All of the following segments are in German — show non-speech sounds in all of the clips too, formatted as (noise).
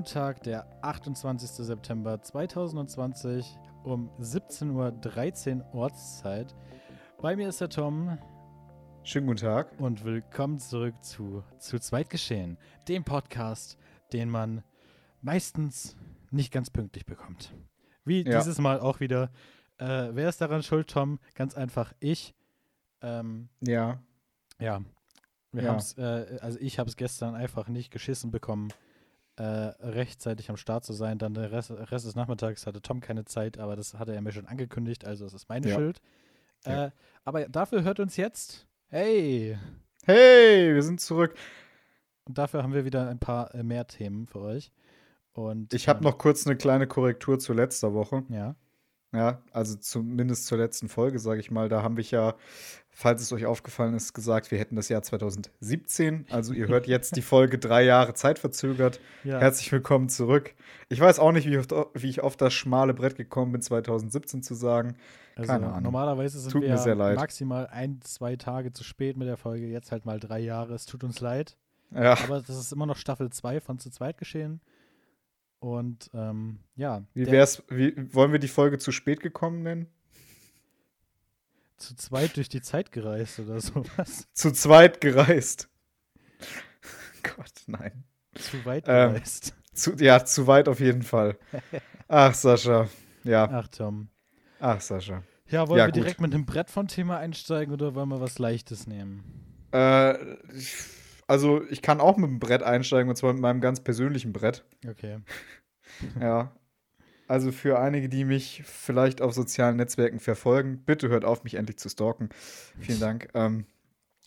Montag, der 28. September 2020 um 17.13 Uhr Ortszeit. Bei mir ist der Tom. Schönen guten Tag. Und willkommen zurück zu Zu zweit geschehen, dem Podcast, den man meistens nicht ganz pünktlich bekommt. Wie ja. dieses Mal auch wieder. Äh, wer ist daran schuld, Tom? Ganz einfach ich. Ähm, ja. Ja. Wir ja. haben's, äh, also ich habe es gestern einfach nicht geschissen bekommen, äh, rechtzeitig am Start zu sein. Dann der Rest, Rest, des Nachmittags hatte Tom keine Zeit, aber das hatte er mir schon angekündigt, also es ist meine ja. Schuld. Ja. Äh, aber dafür hört uns jetzt. Hey! Hey, wir sind zurück. Und dafür haben wir wieder ein paar äh, mehr Themen für euch. Und, ich habe ähm, noch kurz eine kleine Korrektur zu letzter Woche. Ja. Ja, also zumindest zur letzten Folge, sage ich mal. Da haben wir ja, falls es euch aufgefallen ist, gesagt, wir hätten das Jahr 2017. Also ihr hört jetzt die Folge (laughs) drei Jahre zeitverzögert. Ja. Herzlich willkommen zurück. Ich weiß auch nicht, wie, oft, wie ich auf das schmale Brett gekommen bin, 2017 zu sagen. Also Keine Ahnung. Normalerweise sind tut wir maximal ein, zwei Tage zu spät mit der Folge. Jetzt halt mal drei Jahre. Es tut uns leid. Ja. Aber das ist immer noch Staffel 2 von zu zweit geschehen. Und ähm, ja. Wie wär's, wie, wollen wir die Folge zu spät gekommen nennen? Zu zweit durch die Zeit gereist oder sowas. (laughs) zu zweit gereist. (laughs) Gott, nein. Zu weit ähm, gereist. Ähm, zu, ja, zu weit auf jeden Fall. (laughs) Ach, Sascha. Ja. Ach, Tom. Ach, Sascha. Ja, wollen ja, wir gut. direkt mit einem Brett von Thema einsteigen oder wollen wir was Leichtes nehmen? Äh, also ich kann auch mit dem Brett einsteigen und zwar mit meinem ganz persönlichen Brett. Okay. ja. Also für einige, die mich vielleicht auf sozialen Netzwerken verfolgen, bitte hört auf, mich endlich zu stalken. Vielen Dank. Ähm,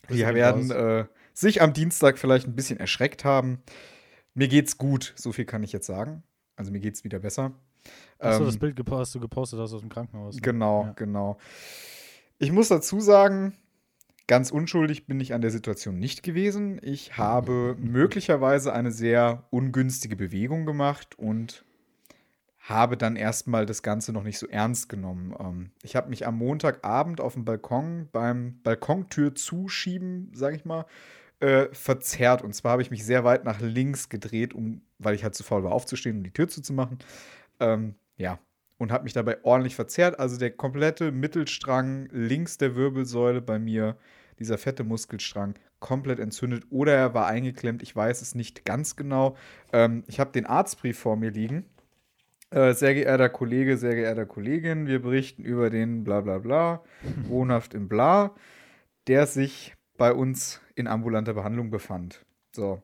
wir werden äh, sich am Dienstag vielleicht ein bisschen erschreckt haben. Mir geht's gut, so viel kann ich jetzt sagen. Also mir geht's wieder besser. Achso, ähm, das Bild gepostet, du gepostet hast aus dem Krankenhaus. Ne? Genau, ja. genau. Ich muss dazu sagen, Ganz unschuldig bin ich an der Situation nicht gewesen. Ich habe möglicherweise eine sehr ungünstige Bewegung gemacht und habe dann erstmal das Ganze noch nicht so ernst genommen. Ähm, ich habe mich am Montagabend auf dem Balkon beim Balkontür zuschieben, sage ich mal, äh, verzerrt. Und zwar habe ich mich sehr weit nach links gedreht, um, weil ich halt zu faul war aufzustehen, um die Tür zuzumachen. Ähm, ja, und habe mich dabei ordentlich verzerrt. Also der komplette Mittelstrang links der Wirbelsäule bei mir, dieser fette Muskelstrang, komplett entzündet oder er war eingeklemmt. Ich weiß es nicht ganz genau. Ähm, ich habe den Arztbrief vor mir liegen. Äh, sehr geehrter Kollege, sehr geehrter Kollegin, wir berichten über den bla bla bla, (laughs) wohnhaft im Bla, der sich bei uns in ambulanter Behandlung befand. So,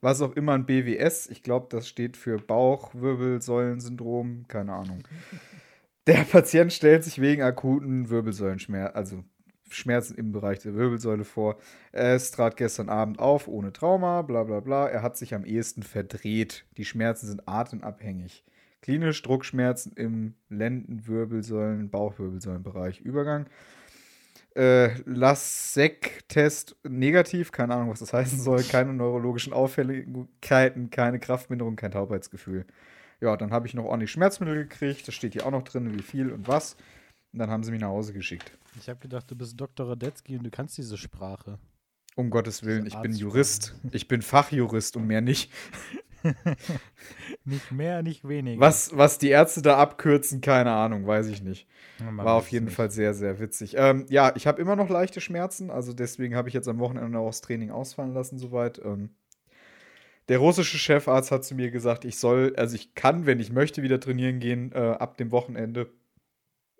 was auch immer ein BWS, ich glaube, das steht für Bauchwirbelsäulensyndrom, keine Ahnung. (laughs) Der Patient stellt sich wegen akuten Wirbelsäulenschmerzen, also Schmerzen im Bereich der Wirbelsäule vor. Es trat gestern Abend auf, ohne Trauma, bla bla bla. Er hat sich am ehesten verdreht. Die Schmerzen sind atemabhängig. Klinisch Druckschmerzen im Lendenwirbelsäulen, Bauchwirbelsäulenbereich. Übergang äh, LASEC-Test negativ, keine Ahnung, was das heißen soll, keine neurologischen Auffälligkeiten, keine Kraftminderung, kein Taubheitsgefühl. Ja, dann habe ich noch ordentlich Schmerzmittel gekriegt, das steht hier auch noch drin, wie viel und was. Und dann haben sie mich nach Hause geschickt. Ich habe gedacht, du bist Dr. Radetzky und du kannst diese Sprache. Um Gottes Willen, ich bin Jurist. Ich bin Fachjurist und mehr nicht. (laughs) nicht mehr, nicht weniger. Was, was die Ärzte da abkürzen, keine Ahnung, weiß ich nicht. War auf jeden nicht. Fall sehr, sehr witzig. Ähm, ja, ich habe immer noch leichte Schmerzen, also deswegen habe ich jetzt am Wochenende auch das Training ausfallen lassen, soweit. Ähm, der russische Chefarzt hat zu mir gesagt, ich soll, also ich kann, wenn ich möchte, wieder trainieren gehen äh, ab dem Wochenende.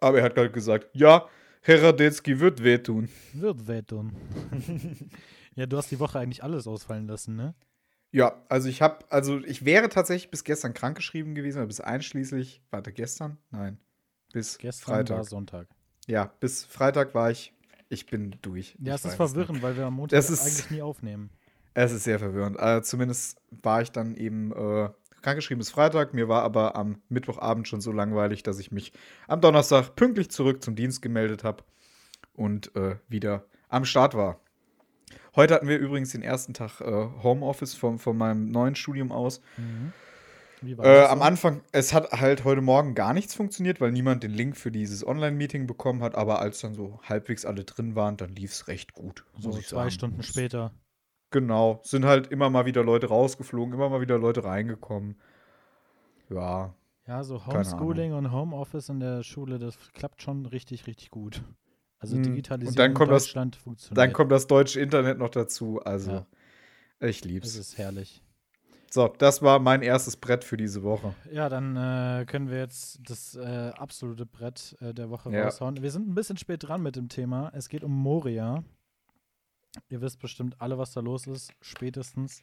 Aber er hat gerade gesagt, ja, Herr Radetzky wird wehtun. Wird wehtun. (laughs) ja, du hast die Woche eigentlich alles ausfallen lassen, ne? Ja, also ich habe, also ich wäre tatsächlich bis gestern krankgeschrieben gewesen, bis einschließlich, warte, gestern? Nein, bis gestern Freitag. war Sonntag. Ja, bis Freitag war ich, ich bin durch. Ja, es ist verwirrend, nicht. weil wir am Montag ist, eigentlich nie aufnehmen. Es ist sehr verwirrend. Also zumindest war ich dann eben äh, krankgeschrieben bis Freitag. Mir war aber am Mittwochabend schon so langweilig, dass ich mich am Donnerstag pünktlich zurück zum Dienst gemeldet habe und äh, wieder am Start war. Heute hatten wir übrigens den ersten Tag äh, Homeoffice von, von meinem neuen Studium aus. Mhm. Äh, am Anfang, es hat halt heute Morgen gar nichts funktioniert, weil niemand den Link für dieses Online-Meeting bekommen hat. Aber als dann so halbwegs alle drin waren, dann lief es recht gut. So zwei sagen. Stunden später. Genau. Sind halt immer mal wieder Leute rausgeflogen, immer mal wieder Leute reingekommen. Ja. Ja, so Homeschooling und Homeoffice in der Schule, das klappt schon richtig, richtig gut. Also Hm, Digitalisierung und dann kommt in das- Deutschland funktioniert. Dann kommt das deutsche Internet noch dazu. Also, Ja. ich Das lieb's. ist herrlich. So, das war mein erstes Brett für diese Woche. Ja, dann äh, können wir jetzt das äh, absolute Brett äh, der Woche Ja. raushauen. Wir sind ein bisschen spät dran mit dem Thema. Es geht um Moria. Ihr wisst bestimmt alle, was da los ist. Spätestens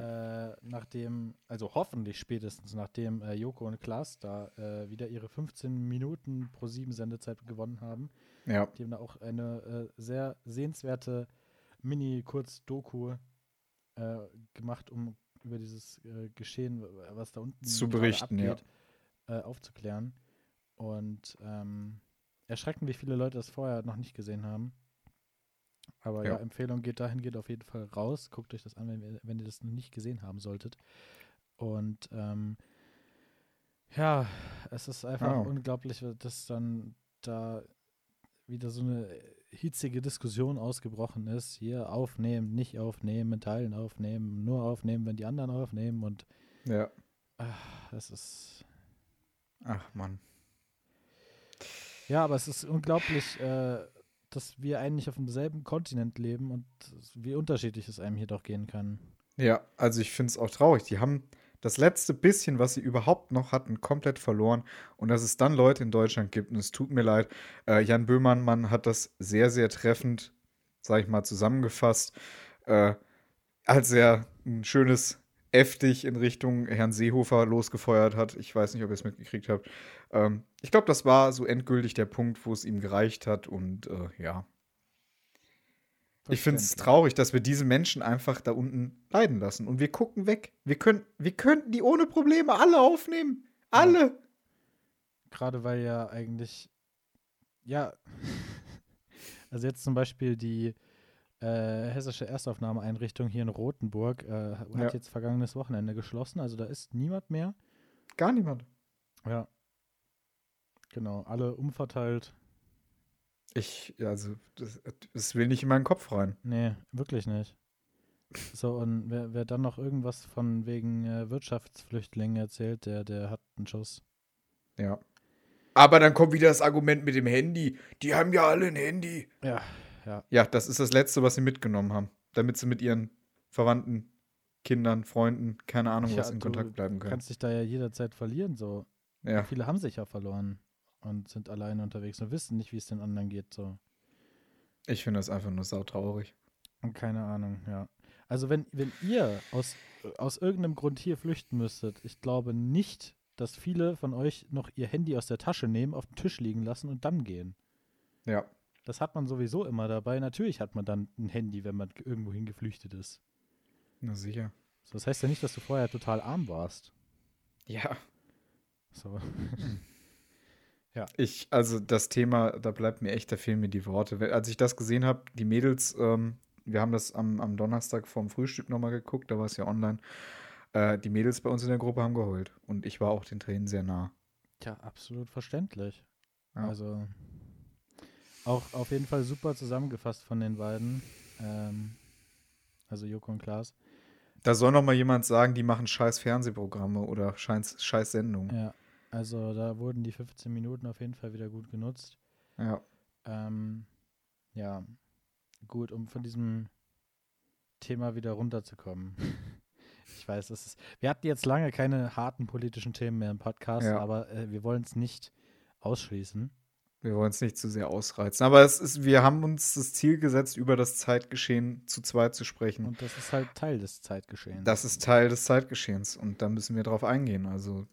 äh, nachdem, also hoffentlich spätestens nachdem äh, Joko und Klaas da äh, wieder ihre 15 Minuten pro 7 Sendezeit gewonnen haben. Ja. Die haben da auch eine äh, sehr sehenswerte Mini-Kurz-Doku äh, gemacht, um über dieses Geschehen, was da unten Zu berichten, ja. äh, aufzuklären. Und ähm, erschreckend, wie viele Leute das vorher noch nicht gesehen haben. Aber ja, Ja. Empfehlung geht dahin, geht auf jeden Fall raus. Guckt euch das an, wenn, ihr- wenn ihr das noch nicht gesehen haben solltet. Und ähm, ja, es ist einfach Ja. unglaublich, dass dann da wieder so eine hitzige Diskussion ausgebrochen ist. Hier aufnehmen, nicht aufnehmen, in Teilen aufnehmen, nur aufnehmen, wenn die anderen aufnehmen. Und Ja. ach, es ist Ach, Mann. Ja, aber es ist unglaublich, äh, dass wir eigentlich auf demselben Kontinent leben und wie unterschiedlich es einem hier doch gehen kann. Ja, also ich finde es auch traurig. Die haben das letzte bisschen, was sie überhaupt noch hatten, komplett verloren. Und dass es dann Leute in Deutschland gibt, und es tut mir leid, äh, Jan Böhmermann Mann hat das sehr, sehr treffend, sag ich mal, zusammengefasst, äh, als er ein schönes F-dich in Richtung Herrn Seehofer losgefeuert hat. Ich weiß nicht, ob ihr es mitgekriegt habt. Ähm, ich glaube, das war so endgültig der Punkt, wo es ihm gereicht hat. Und äh, ja, ich finde es traurig, dass wir diese Menschen einfach da unten leiden lassen. Und wir gucken weg. Wir, können, wir könnten die ohne Probleme alle aufnehmen. Alle. Gerade weil ja eigentlich, ja, (laughs) also jetzt zum Beispiel die äh, hessische Erstaufnahmeeinrichtung hier in Rothenburg äh, hat Ja. jetzt vergangenes Wochenende geschlossen. Also da ist niemand mehr. Gar niemand. Ja. Genau, alle umverteilt. Ich, also, das, will nicht in meinen Kopf rein. Nee, wirklich nicht. So, und wer, wer dann noch irgendwas von wegen äh, Wirtschaftsflüchtlingen erzählt, der, der hat einen Schuss. Ja. Aber dann kommt wieder das Argument mit dem Handy. Die haben ja alle ein Handy. Ja, ja. Ja, das ist das Letzte, was sie mitgenommen haben. Damit sie mit ihren Verwandten, Kindern, Freunden, keine Ahnung, Ja, was in du Kontakt bleiben können. Kannst dich da ja jederzeit verlieren, so. Ja. Viele haben sich ja verloren und sind alleine unterwegs und wissen nicht, wie es den anderen geht, so. Ich finde das einfach nur sautraurig. Und keine Ahnung, ja. Also wenn, wenn ihr aus, aus irgendeinem Grund hier flüchten müsstet, ich glaube nicht, dass viele von euch noch ihr Handy aus der Tasche nehmen, auf den Tisch liegen lassen und dann gehen. Ja. Das hat man sowieso immer dabei. Natürlich hat man dann ein Handy, wenn man irgendwohin geflüchtet ist. Na sicher. So, das heißt ja nicht, dass du vorher total arm warst. Ja. So. (laughs) Ich, also das Thema, da bleibt mir echt, da fehlen mir die Worte. Als ich das gesehen habe, die Mädels, ähm, wir haben das am, am Donnerstag vorm Frühstück nochmal geguckt, da war es ja online. Äh, die Mädels bei uns in der Gruppe haben geheult. Und ich war auch den Tränen sehr nah. Tja, absolut verständlich. Ja. Also auch auf jeden Fall super zusammengefasst von den beiden. Ähm, also Joko und Klaas. Da soll noch mal jemand sagen, die machen scheiß Fernsehprogramme oder scheiß, scheiß Sendungen. Ja, also da wurden die 15 Minuten auf jeden Fall wieder gut genutzt. Ja. Ähm, ja, gut, um von diesem Thema wieder runterzukommen. (laughs) Ich weiß, es ist. Wir hatten jetzt lange keine harten politischen Themen mehr im Podcast, Ja. aber äh, wir wollen es nicht ausschließen. Wir wollen es nicht zu sehr ausreizen. Aber es ist, wir haben uns das Ziel gesetzt, über das Zeitgeschehen zu zweit zu sprechen. Und das ist halt Teil des Zeitgeschehens. Das ist Teil des Zeitgeschehens und da müssen wir drauf eingehen. Also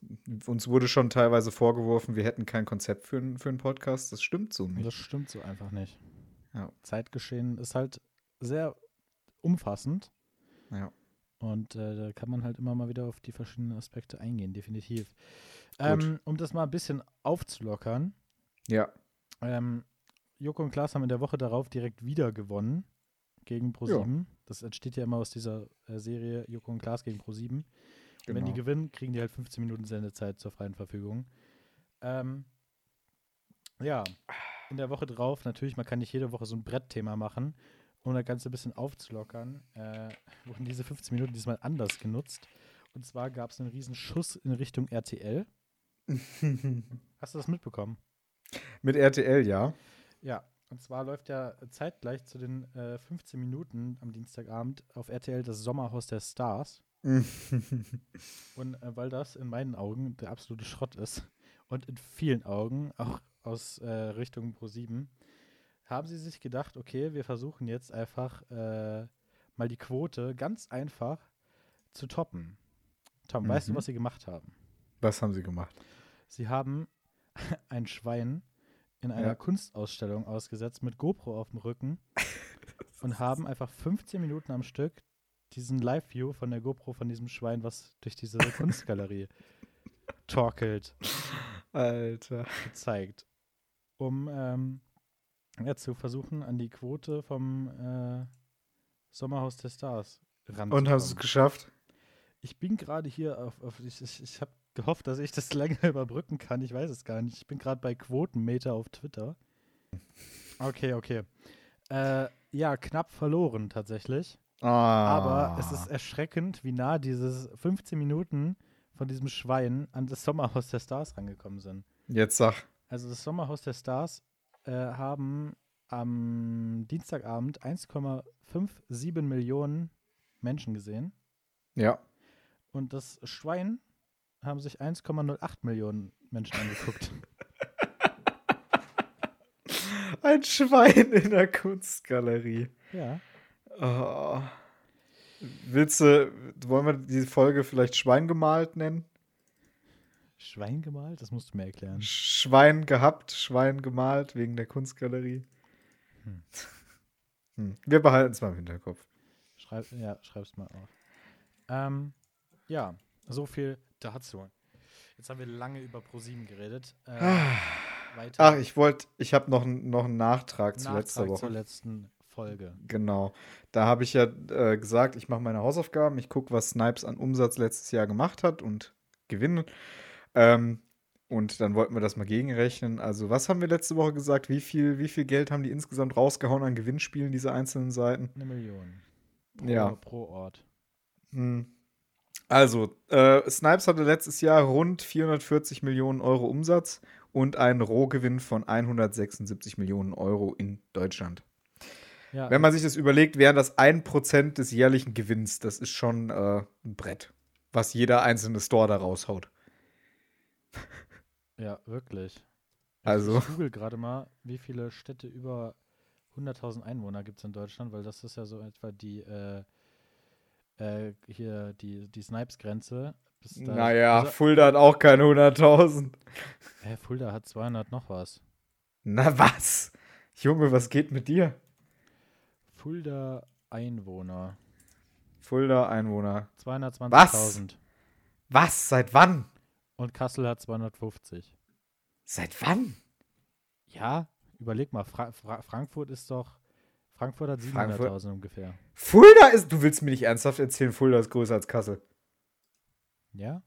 uns wurde schon teilweise vorgeworfen, wir hätten kein Konzept für, einen- für einen Podcast. Das stimmt so nicht. das stimmt so einfach nicht. Ja. Zeitgeschehen ist halt sehr umfassend Ja. und äh, da kann man halt immer mal wieder auf die verschiedenen Aspekte eingehen, definitiv. Ähm, um das mal ein bisschen aufzulockern, Ja. ähm, Joko und Klaas haben in der Woche darauf direkt wieder gewonnen gegen Pro7. Das entsteht ja immer aus dieser äh, Serie Joko und Klaas gegen Pro7. Und wenn die Genau. gewinnen, kriegen die halt 15 Minuten Sendezeit zur freien Verfügung. Ähm, ja, in der Woche drauf, natürlich, man kann nicht jede Woche so ein Brettthema machen. um das Ganze ein bisschen aufzulockern, äh, (laughs) wurden diese 15 Minuten diesmal anders genutzt. Und zwar gab es einen riesen Schuss in Richtung RTL. (laughs) Hast du das mitbekommen? Mit RTL, ja. Ja, und zwar läuft ja zeitgleich zu den äh, 15 Minuten am Dienstagabend auf RTL das Sommerhaus der Stars. (laughs) und äh, weil das in meinen Augen der absolute Schrott ist und in vielen Augen, auch aus äh, Richtung Pro7, haben sie sich gedacht, okay, wir versuchen jetzt einfach äh, mal die Quote ganz einfach zu toppen. Tom, mhm. weißt du, mhm. was sie gemacht haben? Was haben sie gemacht? Sie haben (laughs) ein Schwein in einer ja. Kunstausstellung ausgesetzt mit GoPro auf dem Rücken (laughs) und haben einfach 15 Minuten am Stück diesen Live-View von der GoPro von diesem Schwein, was durch diese (laughs) Kunstgalerie torkelt, Alter. gezeigt. Um ähm, ja, zu versuchen, an die Quote vom äh, Sommerhaus der Stars ranzukommen. Und hast du es geschafft? Ich bin gerade hier auf, auf ich, ich, ich habe gehofft, dass ich das (laughs) länger überbrücken kann. Ich weiß es gar nicht. Ich bin gerade bei Quotenmeter auf Twitter. Okay, okay. Äh, ja, knapp verloren tatsächlich. Ah. Aber es ist erschreckend, wie nah dieses 15 Minuten von diesem Schwein an das Sommerhaus der Stars rangekommen sind. Jetzt sag. Also das Sommerhaus der Stars äh, haben am Dienstagabend 1,57 Millionen Menschen gesehen. Ja. Und das Schwein haben sich 1,08 Millionen Menschen angeguckt. (laughs) Ein Schwein in der Kunstgalerie. Ja. Oh. Willst du, wollen wir die Folge vielleicht Schwein gemalt nennen? Schwein gemalt? Das musst du mir erklären. Schwein gehabt, Schwein gemalt wegen der Kunstgalerie. Hm. Hm. Wir behalten es mal im Hinterkopf. Schreib, ja, schreib's mal auf. Ähm, ja, so viel dazu. Jetzt haben wir lange über ProSieben geredet. Äh, ah. Ach, ich wollte, ich habe noch, noch einen Nachtrag, Nachtrag zu letzter Woche. zur letzten Folge. Genau. Da habe ich ja äh, gesagt, ich mache meine Hausaufgaben, ich gucke, was Snipes an Umsatz letztes Jahr gemacht hat und gewinnen. Ähm, und dann wollten wir das mal gegenrechnen. Also, was haben wir letzte Woche gesagt? Wie viel, wie viel Geld haben die insgesamt rausgehauen an Gewinnspielen, diese einzelnen Seiten? Eine Million. Pro, ja. Pro Ort. Hm. Also, äh, Snipes hatte letztes Jahr rund 440 Millionen Euro Umsatz und einen Rohgewinn von 176 Millionen Euro in Deutschland. Ja. Wenn man sich das überlegt, wären das 1% des jährlichen Gewinns. Das ist schon äh, ein Brett, was jeder einzelne Store da raushaut. (laughs) Ja, wirklich. Also. Ich google gerade mal, wie viele Städte über 100.000 Einwohner gibt es in Deutschland, weil das ist ja so etwa die, äh, äh, hier, die, die Snipes-Grenze. Naja, also, Fulda hat auch keine 100.000. Hä, Fulda hat 200 noch was. Na was? Junge, was geht mit dir? Fulda Einwohner. Fulda Einwohner. 220.000. Was? Was? Seit wann? Und Kassel hat 250. Seit wann? Ja, überleg mal, Fra Fra Frankfurt ist doch. Frankfurt hat 700.000 ungefähr. Fulda ist. Du willst mir nicht ernsthaft erzählen, Fulda ist größer als Kassel. Ja?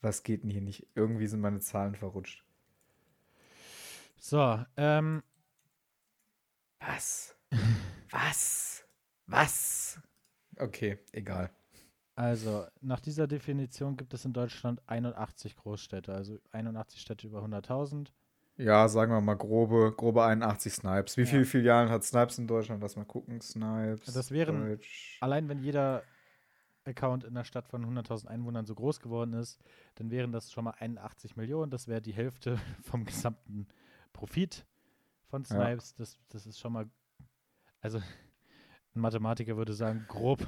Was geht denn hier nicht? Irgendwie sind meine Zahlen verrutscht. So, ähm. Was? Was? Was? Okay, egal. Also, nach dieser Definition gibt es in Deutschland 81 Großstädte, also 81 Städte über 100.000. Ja, sagen wir mal grobe, grobe 81 Snipes. Wie ja. viele Filialen hat Snipes in Deutschland? Lass mal gucken. Snipes. Das wären, Deutsch. allein wenn jeder Account in einer Stadt von 100.000 Einwohnern so groß geworden ist, dann wären das schon mal 81 Millionen. Das wäre die Hälfte (laughs) vom gesamten Profit von Snipes. Ja. Das, das ist schon mal, also ein Mathematiker würde sagen, grob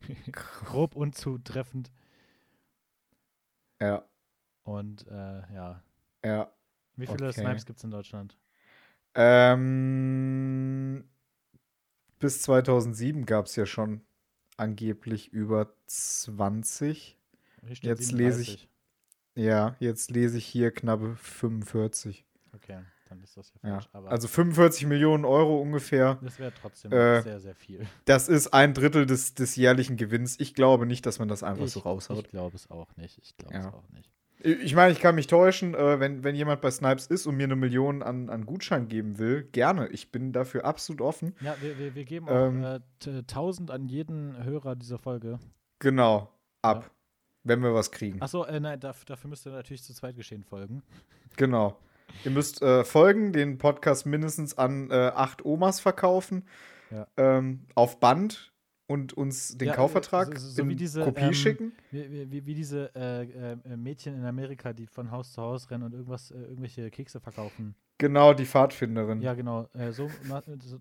(laughs) grob unzutreffend. Ja. Und äh, ja. Ja. Wie viele okay. Snipes gibt es in Deutschland? Ähm, bis 2007 gab es ja schon angeblich über 20. Jetzt 37. lese ich. Ja, jetzt lese ich hier knappe 45. Okay dann ist das ja falsch. Ja. also 45 Millionen Euro ungefähr. Das wäre trotzdem äh, sehr, sehr viel. Das ist ein Drittel des, des jährlichen Gewinns. Ich glaube nicht, dass man das einfach ich, so raushaut. Ich glaube es auch nicht. Ich glaube ja. es auch nicht. Ich meine, ich kann mich täuschen, äh, wenn, wenn jemand bei Snipes ist und mir eine Million an, an Gutschein geben will, gerne. Ich bin dafür absolut offen. Ja, wir, wir, wir geben auch ähm, äh, 1000 an jeden Hörer dieser Folge. Genau, ab. Ja. Wenn wir was kriegen. Achso, äh, nein, dafür, dafür müsst ihr natürlich zu zweit geschehen folgen. Genau. Ihr müsst äh, folgen, den Podcast mindestens an äh, acht Omas verkaufen. Ja. Ähm, auf Band und uns den ja, Kaufvertrag so, so in diese, Kopie ähm, schicken? Wie, wie, wie diese äh, äh, Mädchen in Amerika, die von Haus zu Haus rennen und irgendwas, äh, irgendwelche Kekse verkaufen. Genau, die Pfadfinderin. Ja, genau. Äh, so,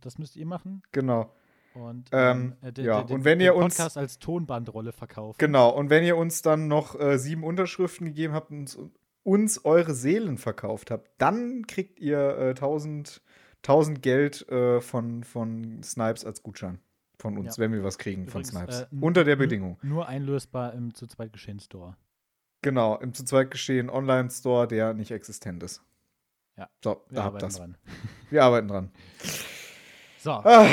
das müsst ihr machen. Genau. Und, ähm, ähm äh, ja, den, und wenn ihr uns Podcast als Tonbandrolle verkauft. Genau, und wenn ihr uns dann noch äh, sieben Unterschriften gegeben habt und uns, uns, eure Seelen verkauft habt, dann kriegt ihr äh, 1000, 1000 Geld äh, von, von Snipes als Gutschein von uns, ja. wenn wir was kriegen Übrigens, von Snipes. Äh, Unter der Bedingung. Nur einlösbar im zu zweit geschehen Store. Genau, im zu zweit geschehen Online-Store, der nicht existent ist. Ja. So, wir da habt das. Dran. Wir arbeiten dran. (laughs) So. Ah,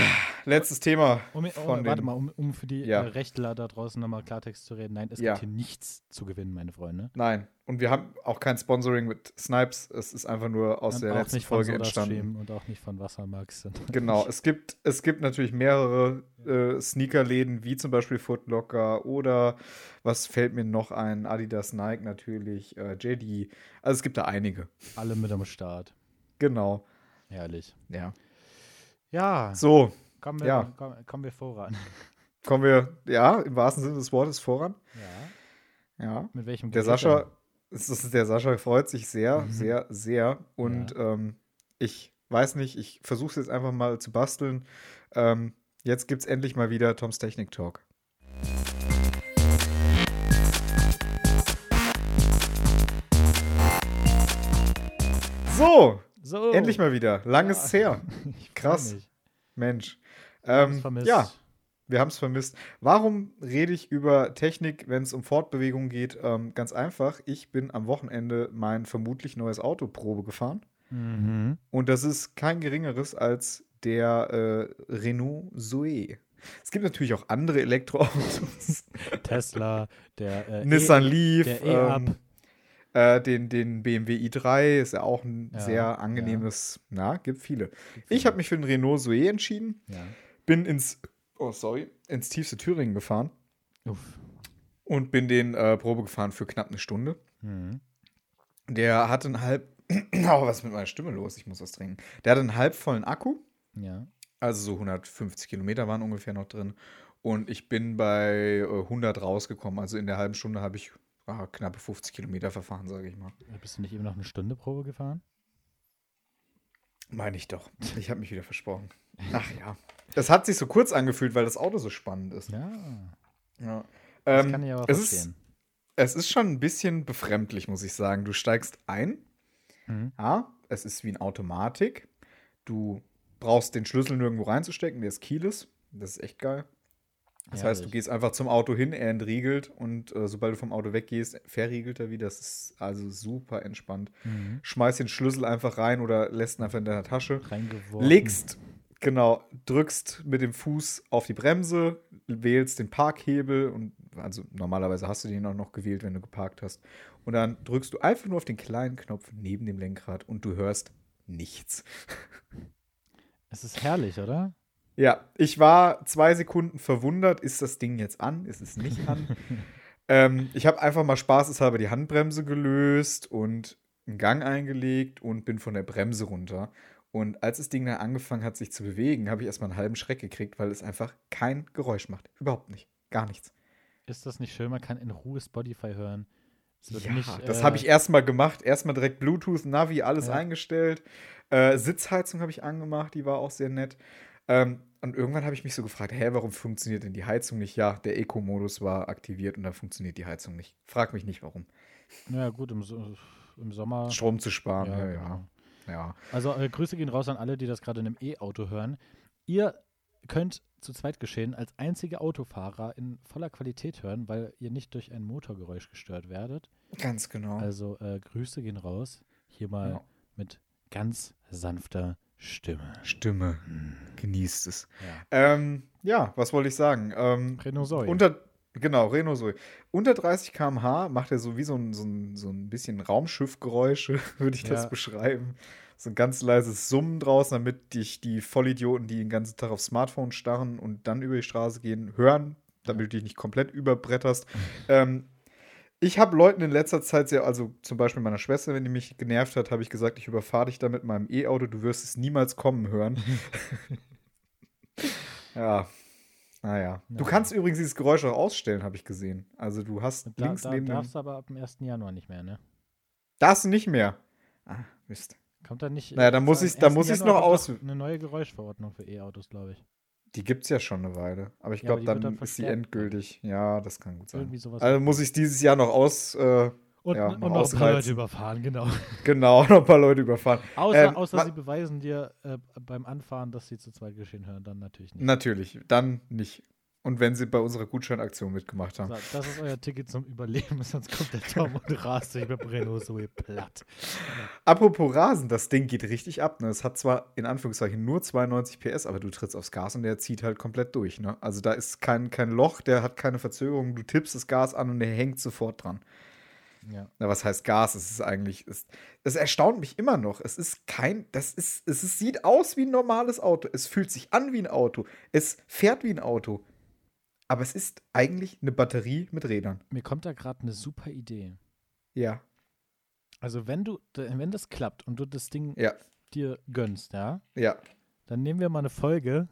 letztes Thema. Um, um, warte mal, um, um für die ja. äh, Rechtler da draußen nochmal Klartext zu reden. Nein, es ja. gibt hier nichts zu gewinnen, meine Freunde. Nein. Und wir haben auch kein Sponsoring mit Snipes. Es ist einfach nur aus und der letzten Folge entstanden. Und auch nicht von Wassermax. Genau. Es gibt, es gibt natürlich mehrere äh, Sneakerläden, wie zum Beispiel Footlocker oder was fällt mir noch ein? Adidas, Nike natürlich, äh, JD. Also es gibt da einige. Alle mit am Start. Genau. Herrlich. Ja. Ja. So. Kommen wir, ja. kommen, kommen wir voran. (laughs) Kommen wir, ja, im wahrsten Sinne des Wortes voran. Ja. Ja. Mit welchem Der Sascha, ist, der Sascha freut sich sehr, mhm. sehr, sehr. Und ja. ähm, ich weiß nicht, ich versuche es jetzt einfach mal zu basteln. Ähm, jetzt gibt es endlich mal wieder Toms Technik Talk. So, so. Endlich mal wieder. Lang ist ja. her. (laughs) Krass. Mensch. Ähm, ja, wir haben es vermisst. Warum rede ich über Technik, wenn es um Fortbewegung geht? Ähm, ganz einfach. Ich bin am Wochenende mein vermutlich neues Auto Probe gefahren. Mhm. Und das ist kein geringeres als der äh, Renault Zoe. Es gibt natürlich auch andere Elektroautos. (laughs) Tesla, der äh, Nissan e Leaf, der E-Up. Ähm, äh, den, den BMW i3 ist ja auch ein ja, sehr angenehmes, ja. na, gibt viele. Ich habe mich für den Renault Zoe entschieden. Ja. Bin ins, oh sorry, ins tiefste Thüringen gefahren. Uff. Und bin den äh, Probe gefahren für knapp eine Stunde. Mhm. Der hatte einen halb, (clears throat) oh, was ist mit meiner Stimme los? Ich muss was trinken. Der hatte einen halb vollen Akku. Ja. Also so 150 Kilometer waren ungefähr noch drin. Und ich bin bei äh, 100 rausgekommen. Also in der halben Stunde habe ich ah, knappe 50 Kilometer verfahren, sage ich mal. Bist du nicht eben noch eine Stunde Probe gefahren? Meine ich doch. Ich habe mich wieder versprochen. Ach ja. Es hat sich so kurz angefühlt, weil das Auto so spannend ist. Ja. ja. Das ähm, kann ich aber es verstehen. Ist, es ist schon ein bisschen befremdlich, muss ich sagen. Du steigst ein. Mhm. Ja, es ist wie ein Automatik. Du brauchst den Schlüssel nirgendwo reinzustecken, der ist keyless. Das ist echt geil. Das ja, heißt, du gehst einfach zum Auto hin, er entriegelt und äh, sobald du vom Auto weggehst, verriegelt er wieder. Das ist also super entspannt. Mhm. Schmeißt den Schlüssel einfach rein oder lässt ihn einfach in deiner Tasche. Reingeworfen. Legst, genau, drückst mit dem Fuß auf die Bremse, wählst den Parkhebel und also normalerweise hast du den auch noch gewählt, wenn du geparkt hast. Und dann drückst du einfach nur auf den kleinen Knopf neben dem Lenkrad und du hörst nichts. (laughs) Es ist herrlich, oder? Ja, ich war zwei Sekunden verwundert, ist das Ding jetzt an, ist es nicht an? (laughs) ähm, ich habe einfach mal spaßeshalber die Handbremse gelöst und einen Gang eingelegt und bin von der Bremse runter. Und als das Ding dann angefangen hat, sich zu bewegen, habe ich erstmal einen halben Schreck gekriegt, weil es einfach kein Geräusch macht. Überhaupt nicht. Gar nichts. Ist das nicht schön? Man kann in Ruhe Spotify hören. Ja, nicht, das äh, habe ich erstmal gemacht. Erstmal direkt Bluetooth, Navi, alles ja. eingestellt. Äh, Sitzheizung habe ich angemacht, die war auch sehr nett. Ähm, und irgendwann habe ich mich so gefragt, hä, warum funktioniert denn die Heizung nicht? Ja, der Eco-Modus war aktiviert und da funktioniert die Heizung nicht. Frag mich nicht, warum. Ja, gut, im, im Sommer. Strom zu sparen, ja, ja. ja. Genau. ja. Also äh, Grüße gehen raus an alle, die das gerade in einem E-Auto hören. Ihr könnt zu zweit geschehen als einzige Autofahrer in voller Qualität hören, weil ihr nicht durch ein Motorgeräusch gestört werdet. Ganz genau. Also äh, Grüße gehen raus. Hier mal ja. mit ganz sanfter Stimme. Stimme. Hm. Genießt es. Ja, ähm, ja was wollte ich sagen? Ähm, Renault Zoe. Unter, Genau, Renault Zoe. Unter 30 km/h macht er so wie so ein, so ein, so ein bisschen Raumschiffgeräusche, (laughs) würde ich das Ja. beschreiben. So ein ganz leises Summen draußen, damit dich die Vollidioten, die den ganzen Tag aufs Smartphone starren und dann über die Straße gehen, hören, damit du dich nicht komplett überbretterst. (laughs) ähm, ich habe Leuten in letzter Zeit sehr, also zum Beispiel meiner Schwester, wenn die mich genervt hat, habe ich gesagt, ich überfahre dich da mit meinem E-Auto, du wirst es niemals kommen hören. (laughs) ja, naja. Du Ja. kannst übrigens dieses Geräusch auch ausstellen, habe ich gesehen. Also du hast Da, links da neben darfst du aber ab dem 1. Januar nicht mehr, ne? Das nicht mehr. Ah, Mist. Kommt da nicht. Naja, dann muss dann 1. muss Januar noch aus- Eine neue Geräuschverordnung für E-Autos, glaube ich. Die gibt's ja schon eine Weile. Aber ich Ja, glaube, dann, dann ist sie verstärkt, endgültig. Ja, das kann gut sein. Also muss ich dieses Jahr noch aus, äh, und, ja, und noch noch ein paar. Leute überfahren, genau. (laughs) genau, noch ein paar Leute überfahren. Außer, Ähm, außer sie beweisen dir äh, beim Anfahren, dass sie zu zweit geschehen hören, dann natürlich nicht. Natürlich, dann nicht. Und wenn sie bei unserer Gutscheinaktion mitgemacht haben. So, das ist euer Ticket zum Überleben, (laughs) sonst kommt der Tom und rast sich mit Renault Zoe platt. Apropos Rasen, das Ding geht richtig ab. Ne? Es hat zwar in Anführungszeichen nur 92 PS, aber du trittst aufs Gas und der zieht halt komplett durch. Ne? Also da ist kein, kein Loch, der hat keine Verzögerung. Du tippst das Gas an und der hängt sofort dran. Ja. Na, was heißt Gas? Es ist eigentlich, es, es erstaunt mich immer noch. Es ist kein, das ist, es sieht aus wie ein normales Auto. Es fühlt sich an wie ein Auto. Es fährt wie ein Auto. Aber es ist eigentlich eine Batterie mit Rädern. Mir kommt da gerade eine super Idee. Ja. Also wenn du, wenn das klappt und du das Ding Ja. dir gönnst, ja, Ja. dann nehmen wir mal eine Folge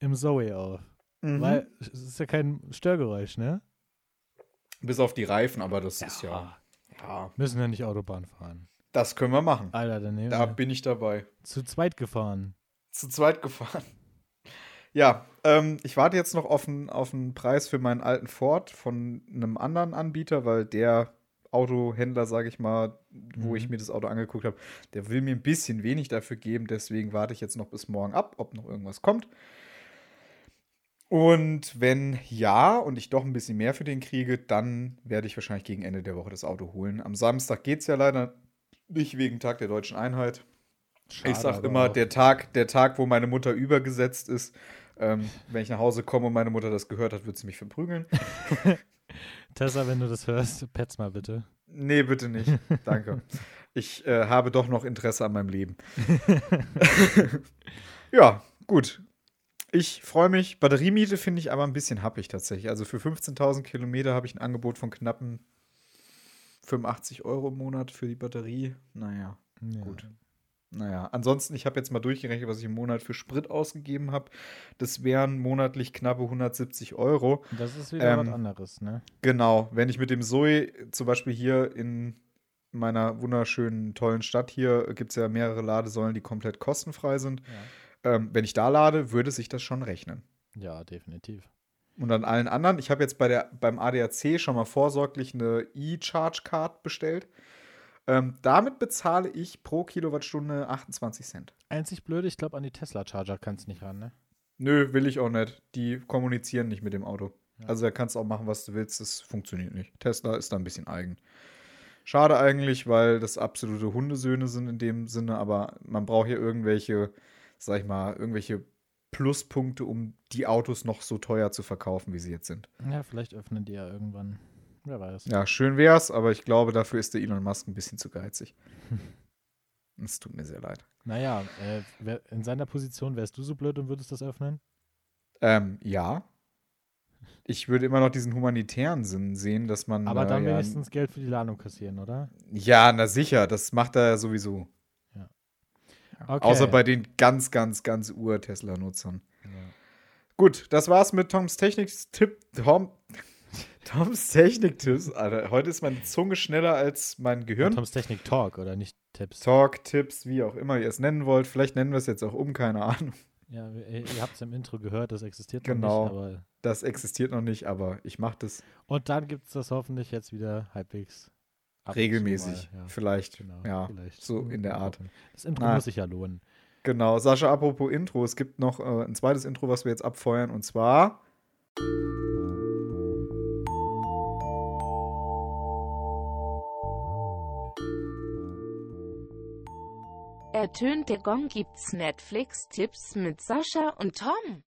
im Zoe auf. Mhm. Weil es ist ja kein Störgeräusch, ne? Bis auf die Reifen, aber das ist ja. Ja. Müssen ja nicht Autobahn fahren. Das können wir machen. Alter, dann nehmen Da wir bin ich dabei. zu zweit gefahren. Zu zweit gefahren. Ja, ähm, ich warte jetzt noch auf einen, auf einen Preis für meinen alten Ford von einem anderen Anbieter, weil der Autohändler, sage ich mal, wo Mhm. ich mir das Auto angeguckt habe, der will mir ein bisschen wenig dafür geben. Deswegen warte ich jetzt noch bis morgen ab, ob noch irgendwas kommt. Und wenn ja und ich doch ein bisschen mehr für den kriege, dann werde ich wahrscheinlich gegen Ende der Woche das Auto holen. Am Samstag geht es ja leider nicht wegen Tag der deutschen Einheit. Schade, ich sag aber immer, auch. der Tag, der Tag, wo meine Mutter übergesetzt ist. Ähm, wenn ich nach Hause komme und meine Mutter das gehört hat, wird sie mich verprügeln. (laughs) Tessa, wenn du das hörst, petz mal bitte. Nee, bitte nicht. Danke. Ich äh, habe doch noch Interesse an meinem Leben. (laughs) ja, gut. Ich freue mich. Batteriemiete finde ich aber ein bisschen happig tatsächlich. Also für 15.000 Kilometer habe ich ein Angebot von knappen 85 Euro im Monat für die Batterie. Naja. Ja. Gut. Naja, ansonsten, ich habe jetzt mal durchgerechnet, was ich im Monat für Sprit ausgegeben habe. Das wären monatlich knappe 170 Euro. Das ist wieder Ähm, was anderes, ne? Genau, wenn ich mit dem Zoe zum Beispiel hier in meiner wunderschönen, tollen Stadt hier gibt es ja mehrere Ladesäulen, die komplett kostenfrei sind. Ähm, wenn ich da lade, würde sich das schon rechnen. Ja, definitiv. Und an allen anderen, ich habe jetzt bei der, beim ADAC schon mal vorsorglich eine E-Charge-Card bestellt. Ähm, damit bezahle ich pro Kilowattstunde 28 Cent. Einzig blöd, ich glaube, an die Tesla-Charger kannst du nicht ran, ne? Nö, will ich auch nicht. Die kommunizieren nicht mit dem Auto. Ja. Also da kannst du auch machen, was du willst. Das funktioniert nicht. Tesla ist da ein bisschen eigen. Schade eigentlich, weil das absolute Hundesöhne sind in dem Sinne, aber man braucht hier irgendwelche, sag ich mal, irgendwelche Pluspunkte, um die Autos noch so teuer zu verkaufen, wie sie jetzt sind. Ja, vielleicht öffnen die ja irgendwann. Wer weiß. Ja, schön wär's, aber ich glaube, dafür ist der Elon Musk ein bisschen zu geizig. (laughs) Es tut mir sehr leid. Naja, äh, wer, in seiner Position wärst du so blöd und würdest das öffnen? Ähm, ja. Ich würde immer noch diesen humanitären Sinn sehen, dass man. Aber äh, dann ja, wenigstens Geld für die Ladung kassieren, oder? Ja, na sicher, das macht er ja sowieso. Ja. Ja, Okay. Außer bei den ganz, ganz, ganz Ur-Tesla-Nutzern. Ja. Gut, das war's mit Toms Technik-Tipp. Tom, Toms Technik-Tipps. Alter, heute ist meine Zunge schneller als mein Gehirn. Toms Technik Talk oder nicht Tipps? Talk, Tipps, wie auch immer ihr es nennen wollt. Vielleicht nennen wir es jetzt auch um, keine Ahnung. Ja, ihr, habt es im Intro gehört, das existiert Genau. noch nicht. Aber Das existiert noch nicht, aber ich mache das und dann gibt es das hoffentlich jetzt wieder halbwegs regelmäßig. mal, ja. Vielleicht. Genau, ja, vielleicht. so in der Art. Das Intro Na. muss sich ja lohnen. Genau. Sascha, apropos Intro, es gibt noch äh, ein zweites Intro, was wir jetzt abfeuern, und zwar. Ertönt der Gong gibt's Netflix-Tipps mit Sascha und Tom.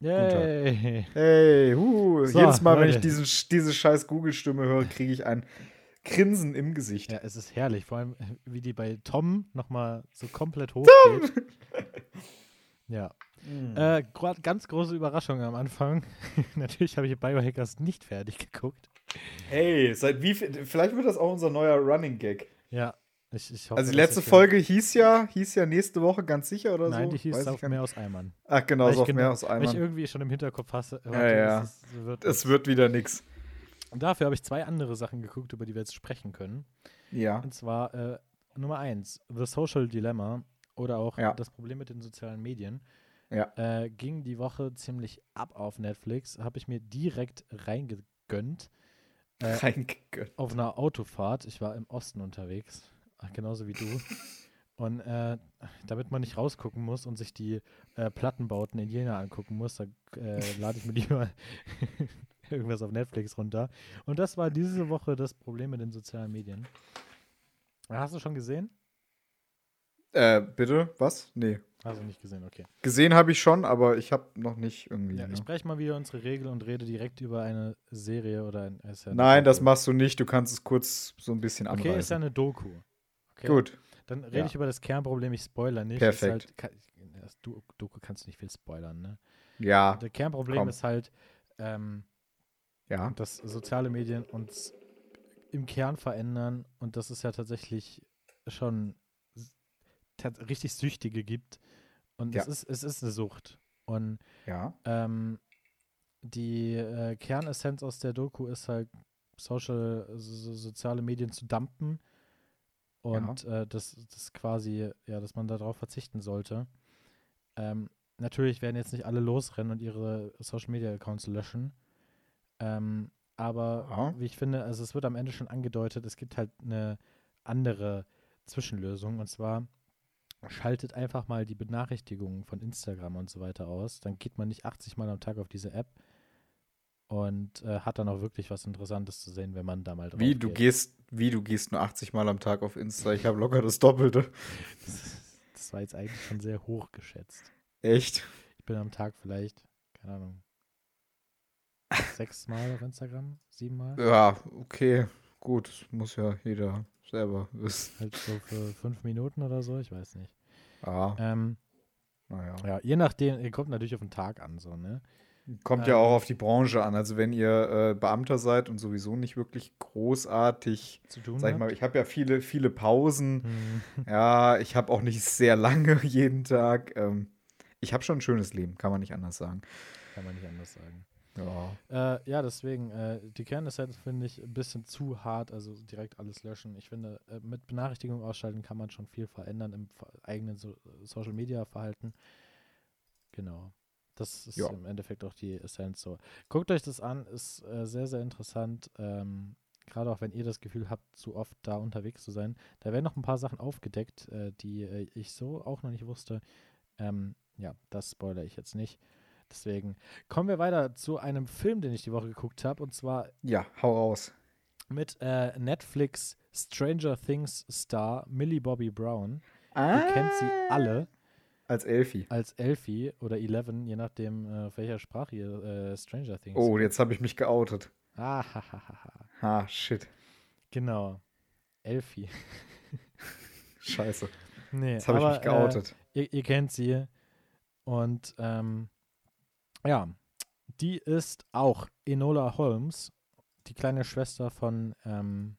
Yay! Hey, huh. So, jedes Mal, wenn ich Leute. diesen, diese scheiß Google-Stimme höre, kriege ich ein Grinsen im Gesicht. Ja, es ist herrlich, vor allem wie die bei Tom nochmal so komplett hochgeht. (laughs) Ja. Mm. Äh, ganz große Überraschung am Anfang. (laughs) Natürlich habe ich Biohackers nicht fertig geguckt. Hey, seit wie viel, vielleicht wird das auch unser neuer Running Gag. Ja, ich, ich hoffe. Also die letzte ich- Folge hieß ja, hieß ja nächste Woche ganz sicher oder Nein, so. die hieß Weiß ich auf mehr aus Eimern. Ach genau, so ich auf genau- mehr aus Weil ich Eimern. irgendwie schon im Hinterkopf hasse. Ja, ja. Es, es wird Es wird wieder nix. Und dafür habe ich zwei andere Sachen geguckt, über die wir jetzt sprechen können. Ja. Und zwar äh, Nummer eins, The Social Dilemma oder auch Ja. das Problem mit den sozialen Medien. Ja. Äh, ging die Woche ziemlich ab auf Netflix, habe ich mir direkt reingegönnt. Äh, Reingegönnt. auf einer Autofahrt. Ich war im Osten unterwegs, genauso wie du. Und äh, damit man nicht rausgucken muss und sich die äh, Plattenbauten in Jena angucken muss, da äh, lade ich mir lieber (laughs) irgendwas auf Netflix runter. Und das war diese Woche das Problem mit den sozialen Medien. Hast du schon gesehen? Äh, bitte? Was? Nee. Hast du nicht gesehen, okay. Gesehen habe ich schon, aber ich habe noch nicht irgendwie. Ja, ne? ich breche mal wieder unsere Regel und rede direkt über eine Serie oder ein. ja Nein, das machst du nicht. Du kannst es kurz so ein bisschen anreißen. Okay, ist ja eine Doku. Okay. Gut. Dann rede Ja. ich über das Kernproblem, ich spoiler nicht. Perfekt. Halt, Du- Doku kannst nicht viel spoilern, ne? Ja. Das Kernproblem komm. ist halt, ähm, Ja. dass soziale Medien uns im Kern verändern und dass es ja tatsächlich schon richtig Süchtige gibt. Und Ja. es, ist, es ist eine Sucht. Und Ja. ähm, die äh, Kernessenz aus der Doku ist halt, Social, so, soziale Medien zu dumpen und äh, das, das quasi, ja, dass man darauf verzichten sollte. Ähm, natürlich werden jetzt nicht alle losrennen und ihre Social Media Accounts löschen. Ähm, aber Ja. wie ich finde, also es wird am Ende schon angedeutet, es gibt halt eine andere Zwischenlösung und zwar schaltet einfach mal die Benachrichtigungen von Instagram und so weiter aus. Dann geht man nicht 80 Mal am Tag auf diese App und äh, hat dann auch wirklich was Interessantes zu sehen, wenn man da mal drauf Wie du geht. gehst, wie du gehst nur 80 Mal am Tag auf Insta. Ich habe locker das Doppelte. (laughs) Das war jetzt eigentlich schon sehr hoch geschätzt. Echt? Ich bin am Tag vielleicht, keine Ahnung, sechs Mal auf Instagram, sieben Mal. Ja, okay. Gut. Das muss ja jeder selber wissen. Halt so für fünf Minuten oder so, ich weiß nicht. Ah, Ähm, naja. ja, je nachdem, ihr kommt natürlich auf den Tag an, so, ne? Kommt ja Ähm, auch auf die Branche an. Also wenn ihr äh, Beamter seid und sowieso nicht wirklich großartig, Zu tun. sag ich mal, ich habe ja viele, viele Pausen. Hm. (laughs) Ja, ich habe auch nicht sehr lange (laughs) jeden Tag. Ähm, ich habe schon ein schönes Leben, kann man nicht anders sagen. Kann man nicht anders sagen. Ja. Äh, ja, deswegen, äh, die Kernessenz finde ich ein bisschen zu hart, also direkt alles löschen. Ich finde, äh, mit Benachrichtigung ausschalten kann man schon viel verändern im eigenen so Social Media Verhalten. Genau. Das ist Ja. im Endeffekt auch die Essenz so. Guckt euch das an, ist äh, sehr, sehr interessant. Ähm, Gerade auch wenn ihr das Gefühl habt, zu oft da unterwegs zu sein. Da werden noch ein paar Sachen aufgedeckt, äh, die äh, ich so auch noch nicht wusste. Ähm, ja, das spoilere ich jetzt nicht. Deswegen kommen wir weiter zu einem Film, den ich die Woche geguckt habe. Und zwar ja, hau raus. mit äh, Netflix Stranger Things Star Millie Bobby Brown. Ah, Ihr kennt sie alle Als Elfie. als Elfie oder Eleven, je nachdem, äh, auf welcher Sprache ihr äh, Stranger Things. Oh, jetzt habe ich mich geoutet. Ah, ha, ha, ha. Ha, shit. Genau. Elfie. (laughs) Scheiße. Nee, Jetzt habe ich mich geoutet. Äh, ihr, ihr kennt sie. Und ähm, ja, die ist auch Enola Holmes, die kleine Schwester von ähm,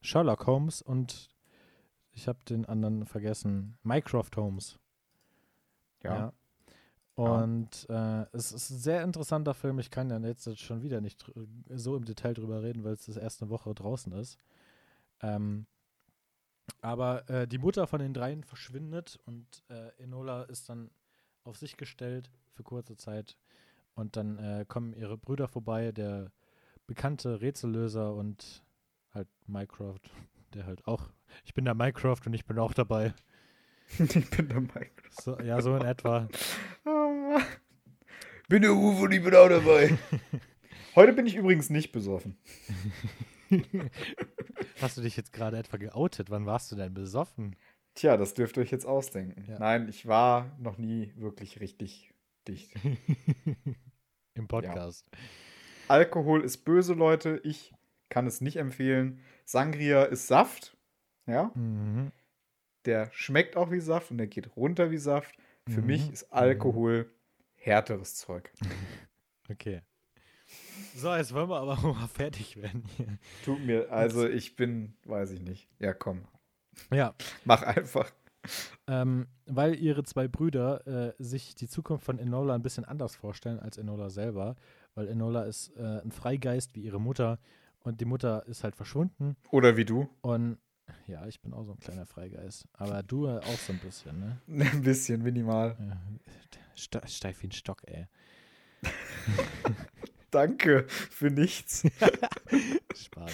Sherlock Holmes und ich habe den anderen vergessen, Mycroft Holmes. Ja. Und äh, es ist ein sehr interessanter Film. Ich kann ja jetzt schon wieder nicht dr- so im Detail drüber reden, weil es das erste Woche draußen ist. Ähm, aber äh, die Mutter von den dreien verschwindet und äh, Enola ist dann auf sich gestellt für kurze Zeit. Und dann äh, kommen ihre Brüder vorbei, der bekannte Rätsellöser und halt Mycroft, der halt auch, ich bin der Mycroft und ich bin auch dabei. (laughs) ich bin der Mike. So, ja, so in etwa. Oh. (laughs) Bin der Uwe und ich bin auch dabei. (laughs) Heute bin ich übrigens nicht besoffen. Hast du dich jetzt gerade etwa geoutet? Wann warst du denn besoffen? Tja, das dürft ihr euch jetzt ausdenken. Ja. Nein, ich war noch nie wirklich richtig dicht. Im Podcast. Alkohol ist böse, Leute. Ich kann es nicht empfehlen. Sangria ist Saft. Ja. Mhm. Der schmeckt auch wie Saft und der geht runter wie Saft. Für Mhm. mich ist Alkohol härteres Zeug. Okay. So, jetzt wollen wir aber (laughs) mal fertig werden hier. Tut mir, also ich bin, weiß ich nicht. Ja, komm. Ja, Mach einfach. ähm, weil ihre zwei Brüder äh, sich die Zukunft von Enola ein bisschen anders vorstellen als Enola selber, weil Enola ist äh, ein Freigeist wie ihre Mutter und die Mutter ist halt verschwunden Oder wie du. und ja, ich bin auch so ein kleiner Freigeist, aber du auch so ein bisschen, ne? (laughs) Ein bisschen, minimal. Ja, ste- steif wie ein Stock, ey. (laughs) Danke für nichts. (laughs) Spaß.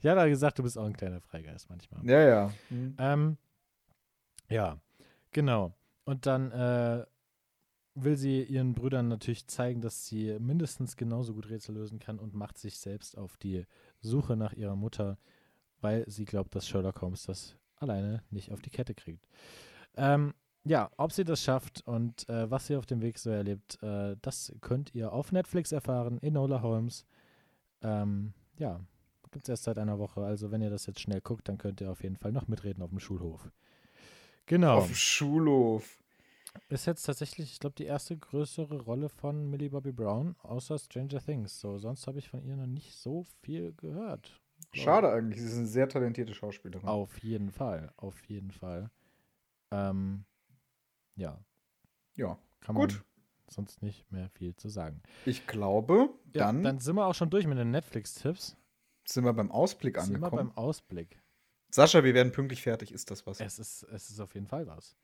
Ich hatte ja gesagt, du bist auch ein kleiner Freigeist manchmal. Ja, ja. Hm. Ähm, ja, genau. Und dann äh, will sie ihren Brüdern natürlich zeigen, dass sie mindestens genauso gut Rätsel lösen kann und macht sich selbst auf die Suche nach ihrer Mutter, weil sie glaubt, dass Sherlock Holmes das alleine nicht auf die Kette kriegt. Ähm, ja, ob sie das schafft und äh, was sie auf dem Weg so erlebt, äh, das könnt ihr auf Netflix erfahren. Enola Holmes. Ähm, ja, gibt es erst seit einer Woche. Also wenn ihr das jetzt schnell guckt, dann könnt ihr auf jeden Fall noch mitreden auf dem Schulhof. Genau. Auf dem Schulhof. Ist jetzt tatsächlich, ich glaube, die erste größere Rolle von Millie Bobby Brown, außer Stranger Things. So, sonst habe ich von ihr noch nicht so viel gehört. Schade eigentlich. Sie ist eine sehr talentierte Schauspielerin. Auf jeden Fall, auf jeden Fall. Ähm, ja, Ja, kann Gut. man sonst nicht mehr viel zu sagen. ich glaube, Ja, dann, dann sind wir auch schon durch mit den Netflix-Tipps. sind wir beim Ausblick Sind wir angekommen. beim Ausblick. Sascha, wir werden pünktlich fertig. Ist das was? Es ist, es ist auf jeden Fall was.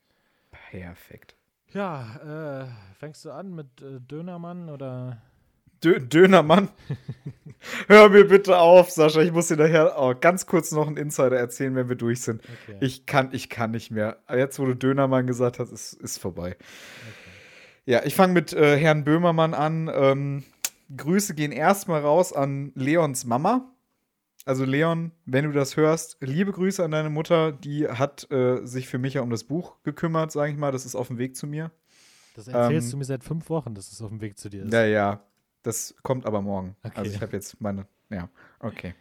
Perfekt. Ja, äh, fängst du an mit äh, Dönermann oder? Dö Dönermann. Hör mir bitte auf, Sascha. Ich muss dir nachher oh, ganz kurz noch einen Insider erzählen, wenn wir durch sind. Okay. Ich kann, ich kann nicht mehr. Jetzt, wo du Dönermann gesagt hast, ist, ist vorbei. Ja, ich fange mit äh, Herrn Böhmermann an. Ähm, Grüße gehen erstmal raus an Leons Mama. Also Leon, wenn du das hörst, liebe Grüße an deine Mutter. Die hat äh, sich für mich ja um das Buch gekümmert, sage ich mal. Das ist auf dem Weg zu mir. Das erzählst ähm, du mir seit fünf Wochen, dass es auf dem Weg zu dir ist. Ja, ja. Das kommt aber morgen. Okay. Also ich habe jetzt meine. Ja, okay.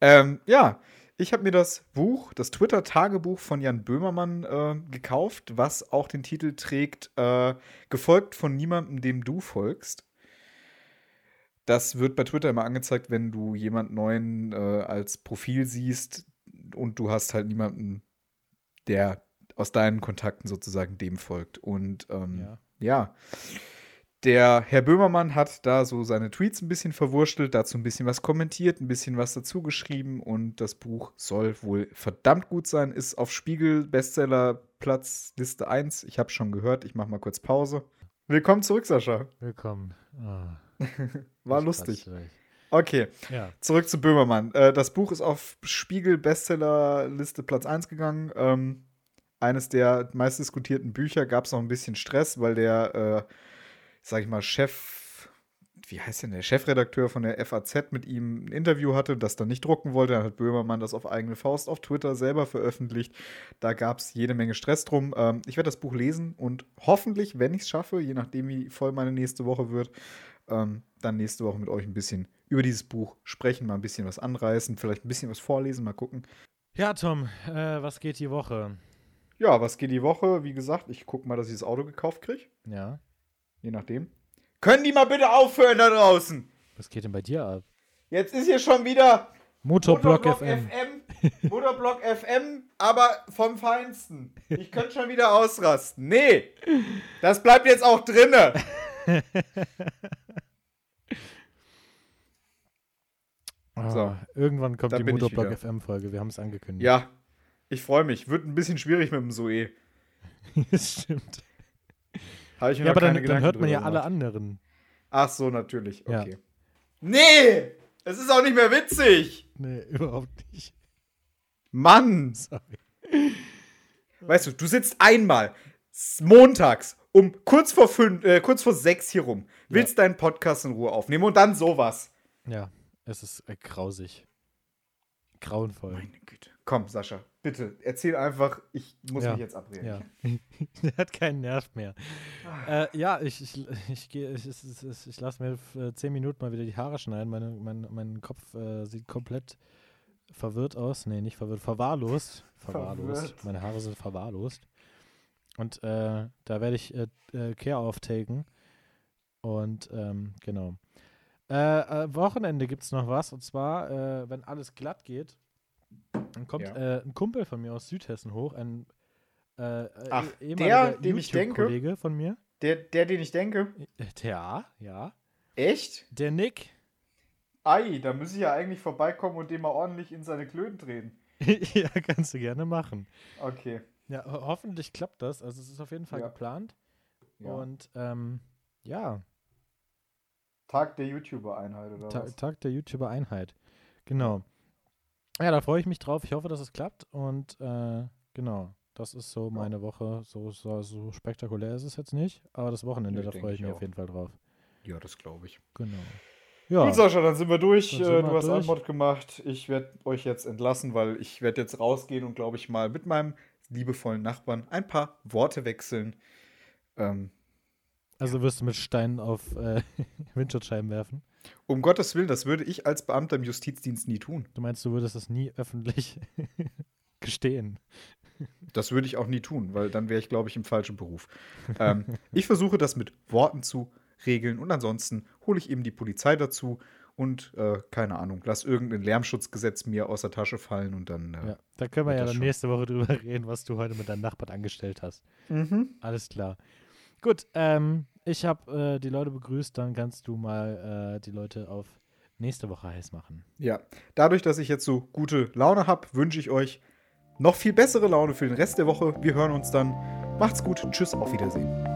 Ähm, ja, ich habe mir das Buch, das Twitter-Tagebuch von Jan Böhmermann äh, gekauft, was auch den Titel trägt, äh, gefolgt von niemandem, dem du folgst. Das wird bei Twitter immer angezeigt, wenn du jemand Neuen äh, als Profil siehst und du hast halt niemanden, der aus deinen Kontakten sozusagen dem folgt. Und ähm, Ja. ja. Der Herr Böhmermann hat da so seine Tweets ein bisschen verwurstelt, dazu ein bisschen was kommentiert, ein bisschen was dazu geschrieben und das Buch soll wohl verdammt gut sein, ist auf Spiegel Bestseller Platz Liste 1. Ich habe schon gehört, ich mache mal kurz Pause. Willkommen zurück, Sascha. Willkommen. (laughs) Ah, War lustig. Okay, Ja. zurück zu Böhmermann. Äh, das Buch ist auf Spiegel Bestseller Liste Platz 1 gegangen. Ähm, eines der meistdiskutierten Bücher gab es noch ein bisschen Stress, weil der, äh, sag ich mal, Chef, wie heißt denn der Chefredakteur von der FAZ mit ihm ein Interview hatte, das dann nicht drucken wollte. Dann hat Böhmermann das auf eigene Faust auf Twitter selber veröffentlicht. Da gab es jede Menge Stress drum. Ähm, ich werde das Buch lesen und hoffentlich, wenn ich es schaffe, je nachdem, wie voll meine nächste Woche wird, ähm, dann nächste Woche mit euch ein bisschen über dieses Buch sprechen, mal ein bisschen was anreißen, vielleicht ein bisschen was vorlesen, mal gucken. Ja, Tom, äh, was geht die Woche? Ja, was geht die Woche? Wie gesagt, ich gucke mal, dass ich das Auto gekauft kriege. Ja. Je nachdem. Können die mal bitte aufhören da draußen? Was geht denn bei dir ab? Jetzt ist hier schon wieder Motorblock, Motorblock FM. FM. Motorblock FM, aber vom Feinsten. Ich könnte schon wieder ausrasten. Nee, das bleibt jetzt auch drinne. (laughs) Ah, So. Irgendwann kommt Da die Motorblock. FM-Folge. Wir haben es angekündigt. Ja, ich freue mich. Wird ein bisschen schwierig mit dem Zoe. (laughs) das stimmt. Habe ich mir Ja, aber dann, dann hört man ja alle anderen. Ach so, natürlich. Ja. Okay. Nee, es ist auch nicht mehr witzig. Nee, (laughs) überhaupt nicht. Mann. Sorry. Weißt du, du sitzt einmal montags um kurz vor fünf, äh, kurz vor sechs hier rum, willst deinen Podcast in Ruhe aufnehmen und dann sowas. Ja, es ist äh, grausig. Grauenvoll. Meine Güte. Komm, Sascha, bitte, erzähl einfach, ich muss Ja. mich jetzt abreden. Ja. (laughs) Der hat keinen Nerv mehr. Äh, ja, ich, ich, ich, geh- ich, ich, ich, ich lasse mir für zehn Minuten mal wieder die Haare schneiden. Meine, mein, mein Kopf äh, sieht komplett verwirrt aus. Nee, nicht verwirrt, verwahrlost. Verwahrlost. Verwirrt. Meine Haare sind verwahrlost. Und äh, da werde ich äh, äh, Care auftaken. Und ähm, genau. Äh, äh, Wochenende gibt es noch was. Und zwar, äh, wenn alles glatt geht, dann kommt Ja. äh, ein Kumpel von mir aus Südhessen hoch, ein äh, äh, Ach, der, ehemaliger dem ich denke? YouTube-Kollege von mir. Der, der, den ich denke, Äh, Ja, ja. echt? Der Nick. Ei, da muss ich ja eigentlich vorbeikommen und den mal ordentlich in seine Klöten drehen. (laughs) ja, kannst du gerne machen. Okay. Ja, ho hoffentlich klappt das. Also es ist auf jeden Fall Ja. geplant. Ja. Und ähm, ja, Tag der YouTuber-Einheit oder Ta was? Tag der YouTuber-Einheit. Genau. Ja, da freue ich mich drauf. Ich hoffe, dass es klappt. Und äh, genau, das ist so meine Woche. So, so, so spektakulär ist es jetzt nicht. Aber das Wochenende, Nö, da freue ich ich mich auch. auf jeden Fall drauf. Ja, das glaube ich. Genau. Ja, Gut, Sascha, dann sind wir durch. Sind Äh, wir du hast durch. Antwort gemacht. Ich werde euch jetzt entlassen, weil ich werde jetzt rausgehen und, glaube ich, mal mit meinem liebevollen Nachbarn ein paar Worte wechseln. Ähm, also wirst du mit Steinen auf äh, (laughs) Windschutzscheiben werfen. Um Gottes Willen, das würde ich als Beamter im Justizdienst nie tun. Du meinst, du würdest es nie öffentlich (laughs) gestehen? Das würde ich auch nie tun, weil dann wäre ich, glaube ich, im falschen Beruf. (laughs) ähm, ich versuche das mit Worten zu regeln und ansonsten hole ich eben die Polizei dazu und, äh, keine Ahnung, lass irgendein Lärmschutzgesetz mir aus der Tasche fallen und dann. Äh, Ja, da können wir ja das dann schon. nächste Woche drüber (laughs) reden, was du heute mit deinem Nachbarn angestellt hast. Mhm. Alles klar. Gut, ähm, ich habe äh, die Leute begrüßt, dann kannst du mal äh, die Leute auf nächste Woche heiß machen. Ja, dadurch, dass ich jetzt so gute Laune habe, wünsche ich euch noch viel bessere Laune für den Rest der Woche. Wir hören uns dann. Macht's gut. Tschüss, auf Wiedersehen.